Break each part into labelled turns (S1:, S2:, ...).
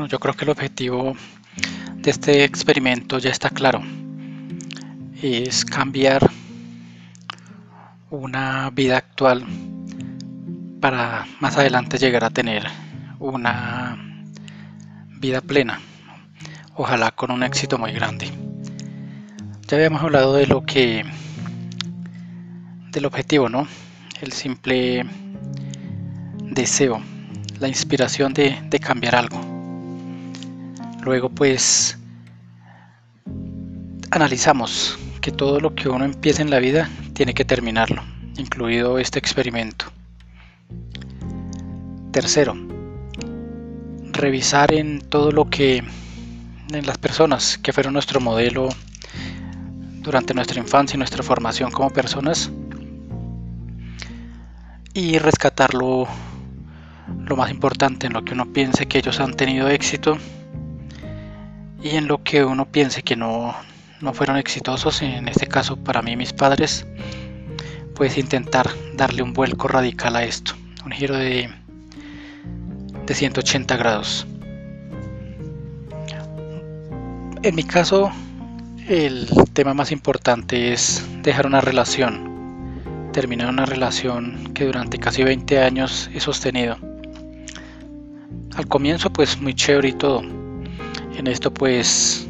S1: Bueno, yo creo que el objetivo de este experimento ya está claro. Es cambiar una vida actual para más adelante llegar a tener una vida plena. Ojalá con un éxito muy grande. Ya habíamos hablado de lo que del objetivo, ¿no? El simple deseo, la inspiración de, de cambiar algo. Luego pues analizamos que todo lo que uno empieza en la vida tiene que terminarlo, incluido este experimento. Tercero, revisar en todo lo que en las personas que fueron nuestro modelo durante nuestra infancia y nuestra formación como personas y rescatarlo lo más importante en lo que uno piense que ellos han tenido éxito y en lo que uno piense que no, no fueron exitosos, en este caso para mí mis padres, pues intentar darle un vuelco radical a esto, un giro de, de 180 grados. En mi caso, el tema más importante es dejar una relación, terminar una relación que durante casi 20 años he sostenido. Al comienzo pues muy chévere y todo, en esto pues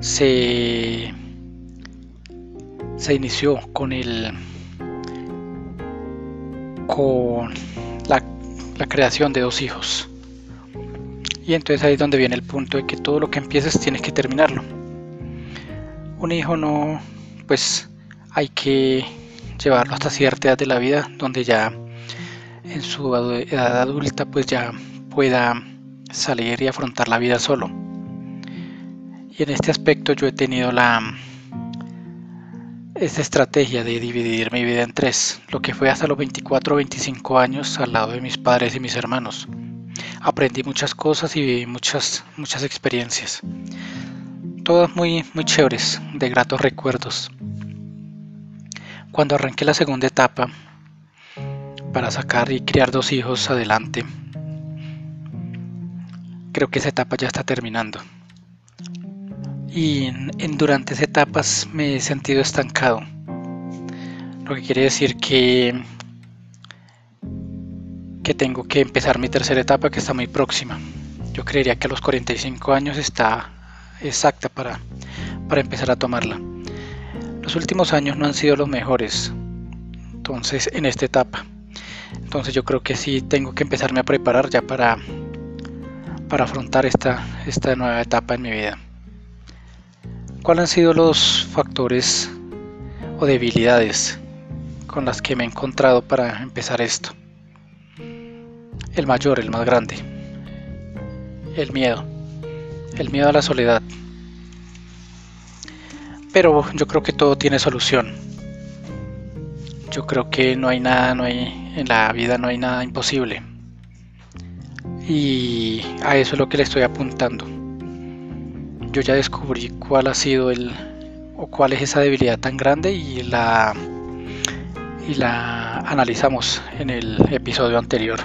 S1: se, inició con el con la, la creación de dos hijos. Y entonces ahí es donde viene el punto de que todo lo que empieces tienes que terminarlo. Un hijo no, pues hay que llevarlo hasta cierta edad de la vida donde ya en su edad adulta pues ya pueda salir y afrontar la vida solo. Y en este aspecto yo he tenido la esta estrategia de dividir mi vida en tres, lo que fue hasta los 24 o 25 años al lado de mis padres y mis hermanos. Aprendí muchas cosas y viví muchas, muchas experiencias. Todas muy, muy chéveres, de gratos recuerdos. Cuando arranqué la segunda etapa, para sacar y criar dos hijos adelante, creo que esa etapa ya está terminando y en, durante esa etapas me he sentido estancado. Lo que quiere decir que, que tengo que empezar mi tercera etapa que está muy próxima. Yo creería que a los 45 años está exacta para, para empezar a tomarla. Los últimos años no han sido los mejores, entonces en esta etapa. Entonces yo creo que sí tengo que empezarme a preparar ya para, para afrontar esta, esta nueva etapa en mi vida. ¿Cuáles han sido los factores o debilidades con las que me he encontrado para empezar esto? El mayor, el más grande. El miedo. El miedo a la soledad. Pero yo creo que todo tiene solución. Yo creo que no hay nada, no hay en la vida no hay nada imposible. Y a eso es lo que le estoy apuntando yo ya descubrí cuál ha sido el o cuál es esa debilidad tan grande y la y la analizamos en el episodio anterior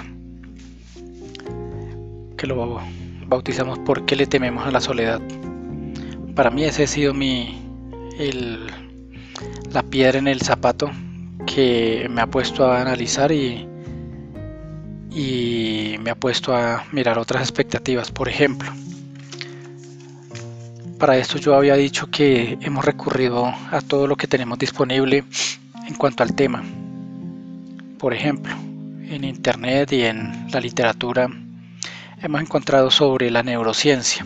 S1: que lo bautizamos por qué le tememos a la soledad para mí ese ha sido mi el, la piedra en el zapato que me ha puesto a analizar y, y me ha puesto a mirar otras expectativas. Por ejemplo para esto yo había dicho que hemos recurrido a todo lo que tenemos disponible en cuanto al tema. Por ejemplo, en Internet y en la literatura hemos encontrado sobre la neurociencia.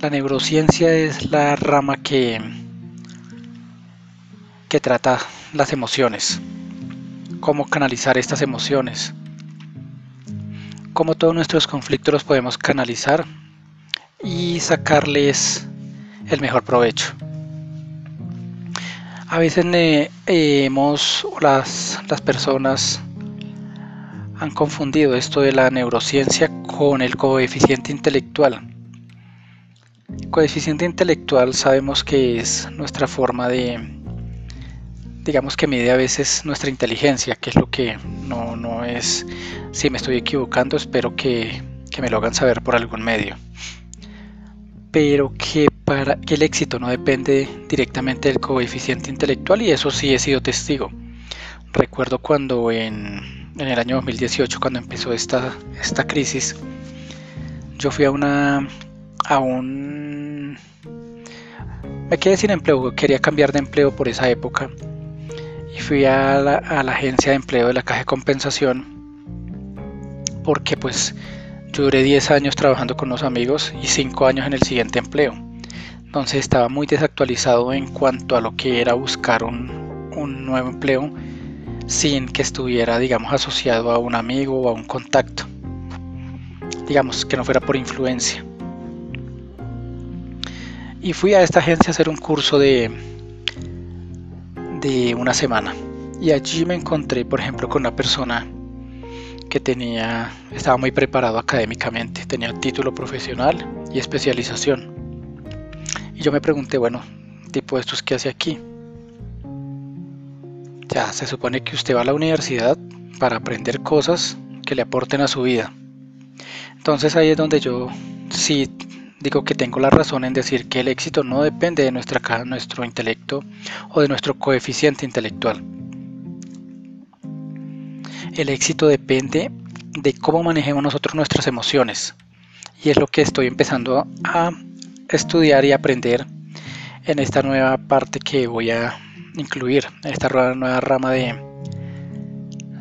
S1: La neurociencia es la rama que, que trata las emociones, cómo canalizar estas emociones, cómo todos nuestros conflictos los podemos canalizar y sacarles el mejor provecho. A veces eh, hemos, las, las personas han confundido esto de la neurociencia con el coeficiente intelectual. El coeficiente intelectual sabemos que es nuestra forma de, digamos que mide a veces nuestra inteligencia, que es lo que no, no es, si me estoy equivocando, espero que que me lo hagan saber por algún medio. Pero que para que el éxito no depende directamente del coeficiente intelectual y eso sí he sido testigo. Recuerdo cuando en, en el año 2018, cuando empezó esta, esta crisis, yo fui a una a un me quedé sin empleo, quería cambiar de empleo por esa época y fui a la, a la agencia de empleo de la caja de compensación porque pues duré 10 años trabajando con los amigos y 5 años en el siguiente empleo. Entonces estaba muy desactualizado en cuanto a lo que era buscar un, un nuevo empleo sin que estuviera, digamos, asociado a un amigo o a un contacto. Digamos, que no fuera por influencia. Y fui a esta agencia a hacer un curso de, de una semana. Y allí me encontré, por ejemplo, con una persona que tenía, estaba muy preparado académicamente, tenía título profesional y especialización. Y yo me pregunté, bueno, tipo estos que hace aquí. Ya, se supone que usted va a la universidad para aprender cosas que le aporten a su vida. Entonces ahí es donde yo sí digo que tengo la razón en decir que el éxito no depende de nuestra, nuestro intelecto o de nuestro coeficiente intelectual. El éxito depende de cómo manejemos nosotros nuestras emociones. Y es lo que estoy empezando a estudiar y aprender en esta nueva parte que voy a incluir, en esta nueva rama de,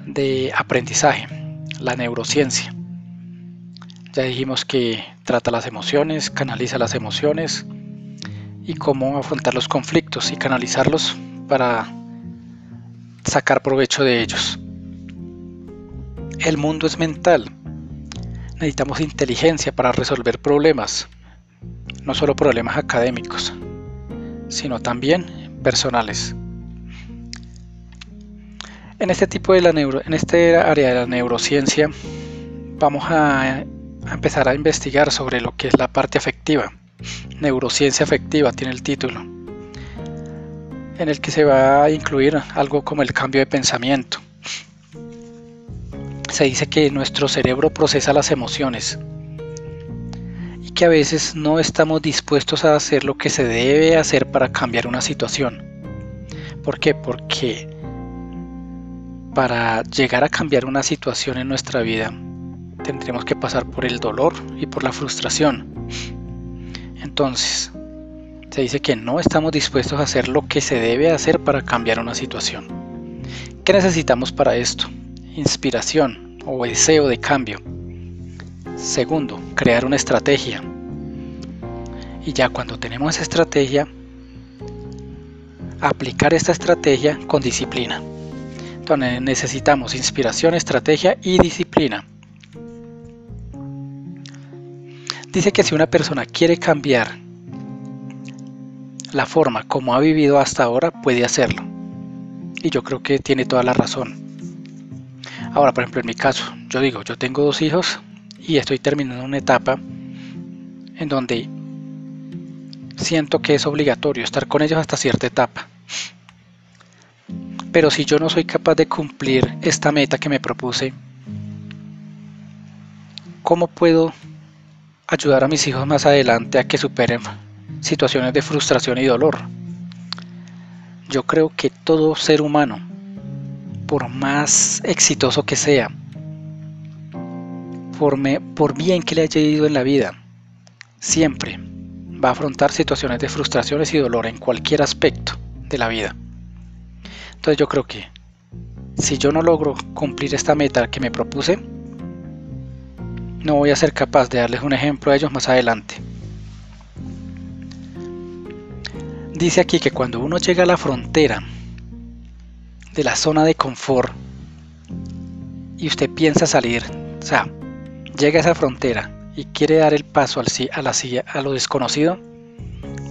S1: de aprendizaje, la neurociencia. Ya dijimos que trata las emociones, canaliza las emociones y cómo afrontar los conflictos y canalizarlos para sacar provecho de ellos. El mundo es mental. Necesitamos inteligencia para resolver problemas, no solo problemas académicos, sino también personales. En este tipo de la neuro, en este área de la neurociencia vamos a a empezar a investigar sobre lo que es la parte afectiva. Neurociencia afectiva tiene el título, en el que se va a incluir algo como el cambio de pensamiento. Se dice que nuestro cerebro procesa las emociones y que a veces no estamos dispuestos a hacer lo que se debe hacer para cambiar una situación. ¿Por qué? Porque para llegar a cambiar una situación en nuestra vida tendremos que pasar por el dolor y por la frustración. Entonces, se dice que no estamos dispuestos a hacer lo que se debe hacer para cambiar una situación. ¿Qué necesitamos para esto? Inspiración o deseo de cambio. Segundo, crear una estrategia. Y ya cuando tenemos estrategia, aplicar esta estrategia con disciplina. Entonces necesitamos inspiración, estrategia y disciplina. Dice que si una persona quiere cambiar la forma como ha vivido hasta ahora, puede hacerlo. Y yo creo que tiene toda la razón. Ahora, por ejemplo, en mi caso, yo digo, yo tengo dos hijos y estoy terminando una etapa en donde siento que es obligatorio estar con ellos hasta cierta etapa. Pero si yo no soy capaz de cumplir esta meta que me propuse, ¿cómo puedo ayudar a mis hijos más adelante a que superen situaciones de frustración y dolor. Yo creo que todo ser humano, por más exitoso que sea, por, por bien que le haya ido en la vida, siempre va a afrontar situaciones de frustraciones y dolor en cualquier aspecto de la vida. Entonces yo creo que si yo no logro cumplir esta meta que me propuse, no voy a ser capaz de darles un ejemplo a ellos más adelante. Dice aquí que cuando uno llega a la frontera de la zona de confort y usted piensa salir, o sea, llega a esa frontera y quiere dar el paso al, a, la, a lo desconocido,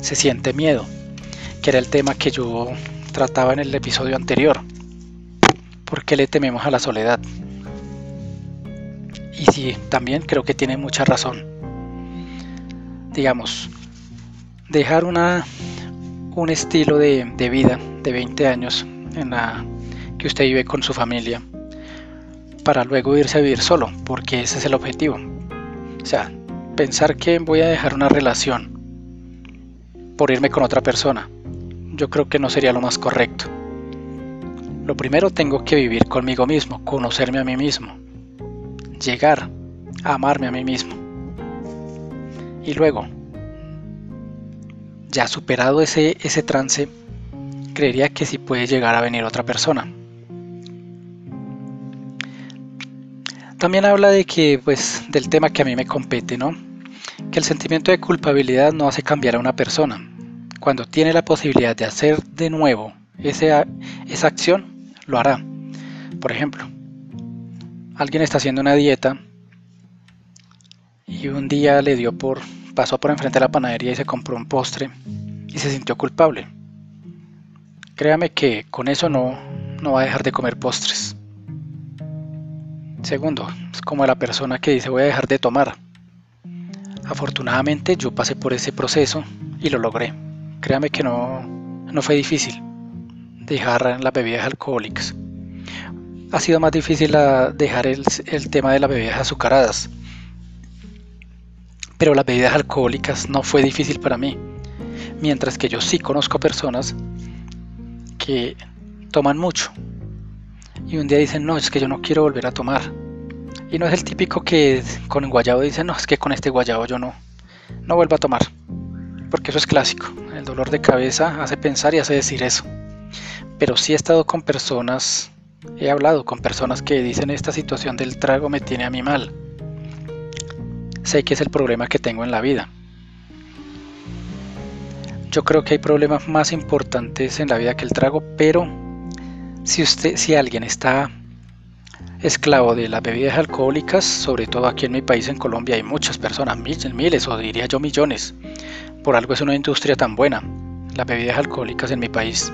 S1: se siente miedo, que era el tema que yo trataba en el episodio anterior. ¿Por qué le tememos a la soledad? y sí, también creo que tiene mucha razón. Digamos, dejar una, un estilo de, vida de 20 años en la que usted vive con su familia para luego irse a vivir solo, porque ese es el objetivo. O sea, pensar que voy a dejar una relación por irme con otra persona, yo creo que no sería lo más correcto. Lo primero tengo que vivir conmigo mismo, conocerme a mí mismo, llegar a amarme a mí mismo. Y luego, ya superado ese, ese trance, creería que sí puede llegar a venir otra persona. También habla de que, pues, del tema que a mí me compete, ¿no? Que el sentimiento de culpabilidad no hace cambiar a una persona. Cuando tiene la posibilidad de hacer de nuevo esa, esa acción, lo hará. Por ejemplo, alguien está haciendo una dieta y un día le dio por pasó por enfrente de la panadería y se compró un postre y se sintió culpable. Créame que con eso no, no va a dejar de comer postres. Segundo, es como la persona que dice voy a dejar de tomar. Afortunadamente yo pasé por ese proceso y lo logré. Créame que no, no fue difícil dejar las bebidas alcohólicas. Ha sido más difícil dejar el, el tema de las bebidas azucaradas. Pero las bebidas alcohólicas no fue difícil para mí. Mientras que yo sí conozco personas que toman mucho. Y un día dicen, no, es que yo no quiero volver a tomar. Y no es el típico que con el guayabo dice, no, es que con este guayabo yo no, no vuelvo a tomar. Porque eso es clásico. El dolor de cabeza hace pensar y hace decir eso pero sí he estado con personas, he hablado con personas que dicen esta situación del trago me tiene a mí mal. Sé que es el problema que tengo en la vida. Yo creo que hay problemas más importantes en la vida que el trago, pero si usted, si alguien está esclavo de las bebidas alcohólicas, sobre todo aquí en mi país, en Colombia, hay muchas personas, miles, miles o diría yo millones. Por algo es una industria tan buena, las bebidas alcohólicas en mi país.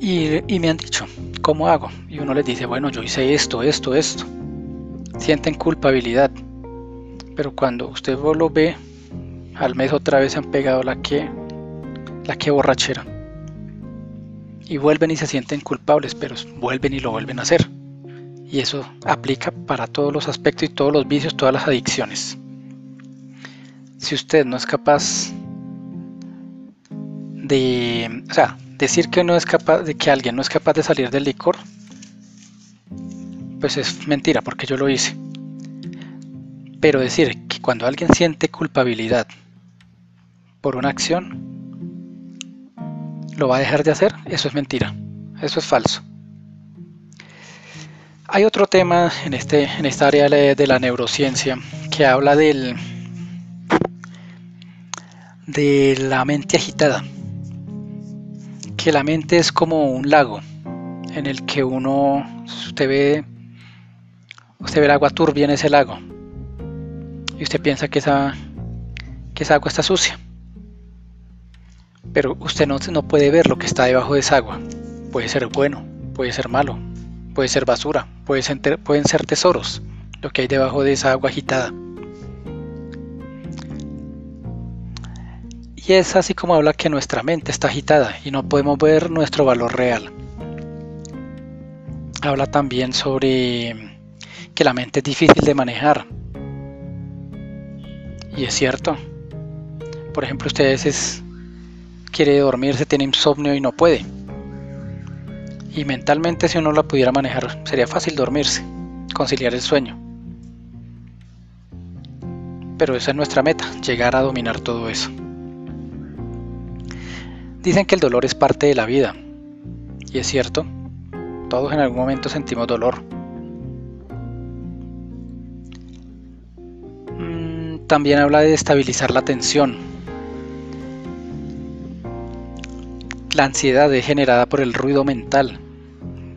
S1: Y, me han dicho, ¿cómo hago? Y uno les dice, bueno, yo hice esto, esto, esto. Sienten culpabilidad. Pero cuando usted lo ve, al mes otra vez se han pegado la que, la que borrachera. Y vuelven y se sienten culpables, pero vuelven y lo vuelven a hacer. Y eso aplica para todos los aspectos y todos los vicios, todas las adicciones. Si usted no es capaz de, o sea, decir que no es capaz de que alguien no es capaz de salir del licor, pues es mentira porque yo lo hice. Pero decir que cuando alguien siente culpabilidad por una acción, lo va a dejar de hacer, eso es mentira, eso es falso. Hay otro tema en, este, en esta área de la neurociencia que habla del, de la mente agitada que la mente es como un lago en el que uno, usted ve, usted ve el agua turbia en ese lago y usted piensa que esa, que esa agua está sucia. Pero usted no, no puede ver lo que está debajo de esa agua. Puede ser bueno, puede ser malo, puede ser basura, puede ser, pueden ser tesoros lo que hay debajo de esa agua agitada. Y es así como habla que nuestra mente está agitada y no podemos ver nuestro valor real. Habla también sobre que la mente es difícil de manejar. Y es cierto. Por ejemplo, usted a veces quiere dormirse, tiene insomnio y no puede. Y mentalmente si uno la pudiera manejar, sería fácil dormirse, conciliar el sueño. Pero esa es nuestra meta, llegar a dominar todo eso. Dicen que el dolor es parte de la vida. Y es cierto, todos en algún momento sentimos dolor. También habla de estabilizar la tensión. La ansiedad es generada por el ruido mental.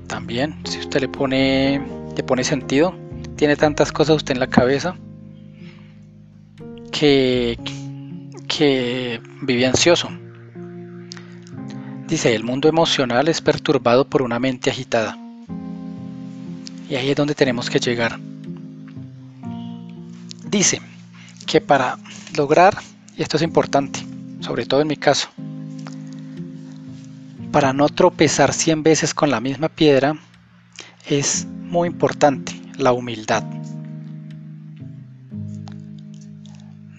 S1: También, si usted le pone, le pone sentido, tiene tantas cosas usted en la cabeza que, que vive ansioso. Dice, el mundo emocional es perturbado por una mente agitada. Y ahí es donde tenemos que llegar. Dice que para lograr, y esto es importante, sobre todo en mi caso, para no tropezar 100 veces con la misma piedra, es muy importante, la humildad.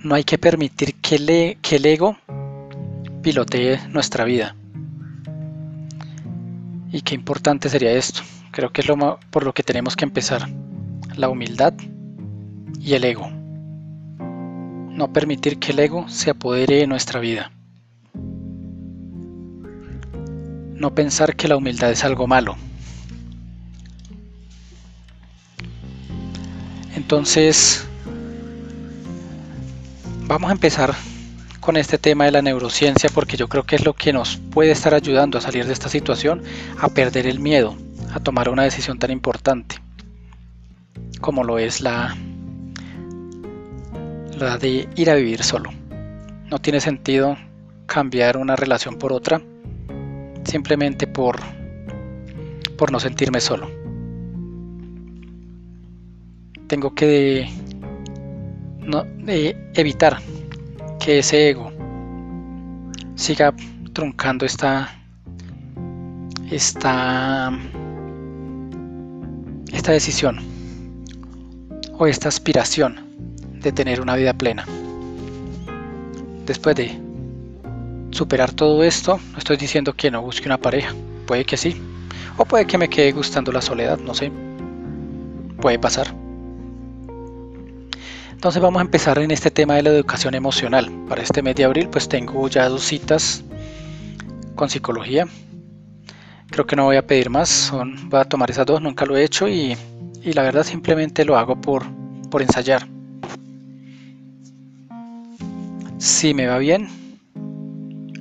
S1: No hay que permitir que, el ego pilotee nuestra vida. Y qué importante sería esto. Creo que es lo por lo que tenemos que empezar. La humildad y el ego. No permitir que el ego se apodere de nuestra vida. No pensar que la humildad es algo malo. Entonces, vamos a empezar con este tema de la neurociencia porque yo creo que es lo que nos puede estar ayudando a salir de esta situación, a perder el miedo, a tomar una decisión tan importante como lo es la, la de ir a vivir solo. No tiene sentido cambiar una relación por otra simplemente por, por no sentirme solo. Tengo que no, evitar que ese ego siga truncando esta, esta, esta decisión o esta aspiración de tener una vida plena. Después de superar todo esto, no estoy diciendo que no busque una pareja, puede que sí, o puede que me quede gustando la soledad, no sé, puede pasar. Entonces vamos a empezar en este tema de la educación emocional. Para este mes de abril pues tengo ya dos citas con psicología. Creo que no voy a pedir más, voy a tomar esas dos, nunca lo he hecho y, y la verdad simplemente lo hago por, por ensayar. Si me va bien,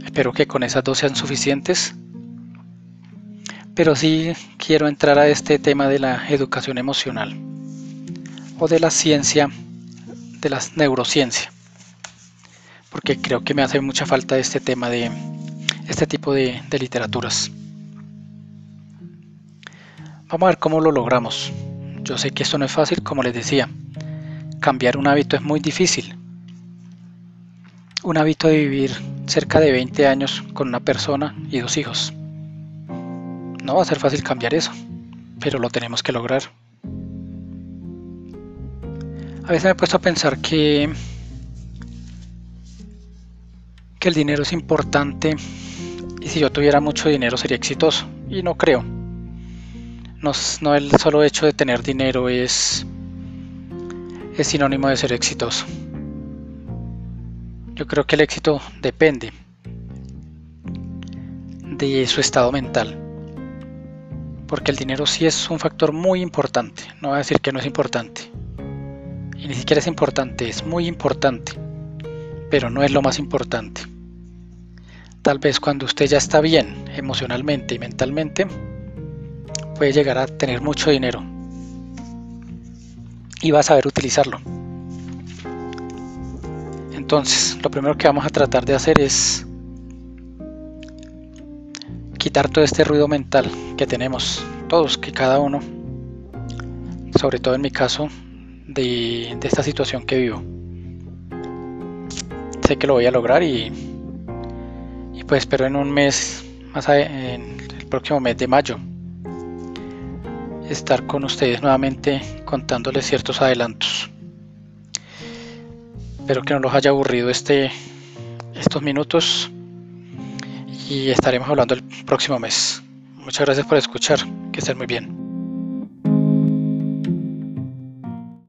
S1: espero que con esas dos sean suficientes. Pero sí quiero entrar a este tema de la educación emocional o de la ciencia de la neurociencia, porque creo que me hace mucha falta este tema de este tipo de, de literaturas. Vamos a ver cómo lo logramos. Yo sé que esto no es fácil, como les decía. Cambiar un hábito es muy difícil. Un hábito de vivir cerca de 20 años con una persona y dos hijos. No va a ser fácil cambiar eso, pero lo tenemos que lograr. A veces me he puesto a pensar que, que el dinero es importante y si yo tuviera mucho dinero sería exitoso. Y no creo. No, no el solo hecho de tener dinero es, es sinónimo de ser exitoso. Yo creo que el éxito depende de su estado mental. Porque el dinero sí es un factor muy importante. No voy a decir que no es importante y ni siquiera es importante, es muy importante, pero no es lo más importante. Tal vez cuando usted ya está bien emocionalmente y mentalmente, puede llegar a tener mucho dinero y va a saber utilizarlo. Entonces, lo primero que vamos a tratar de hacer es quitar todo este ruido mental que tenemos todos, que cada uno, sobre todo en mi caso, de, esta situación que vivo. Sé que lo voy a lograr y, pues espero en un mes, más en el próximo mes de mayo, estar con ustedes nuevamente contándoles ciertos adelantos. Espero que no los haya aburrido este, estos minutos y estaremos hablando el próximo mes. Muchas gracias por escuchar, que estén muy bien.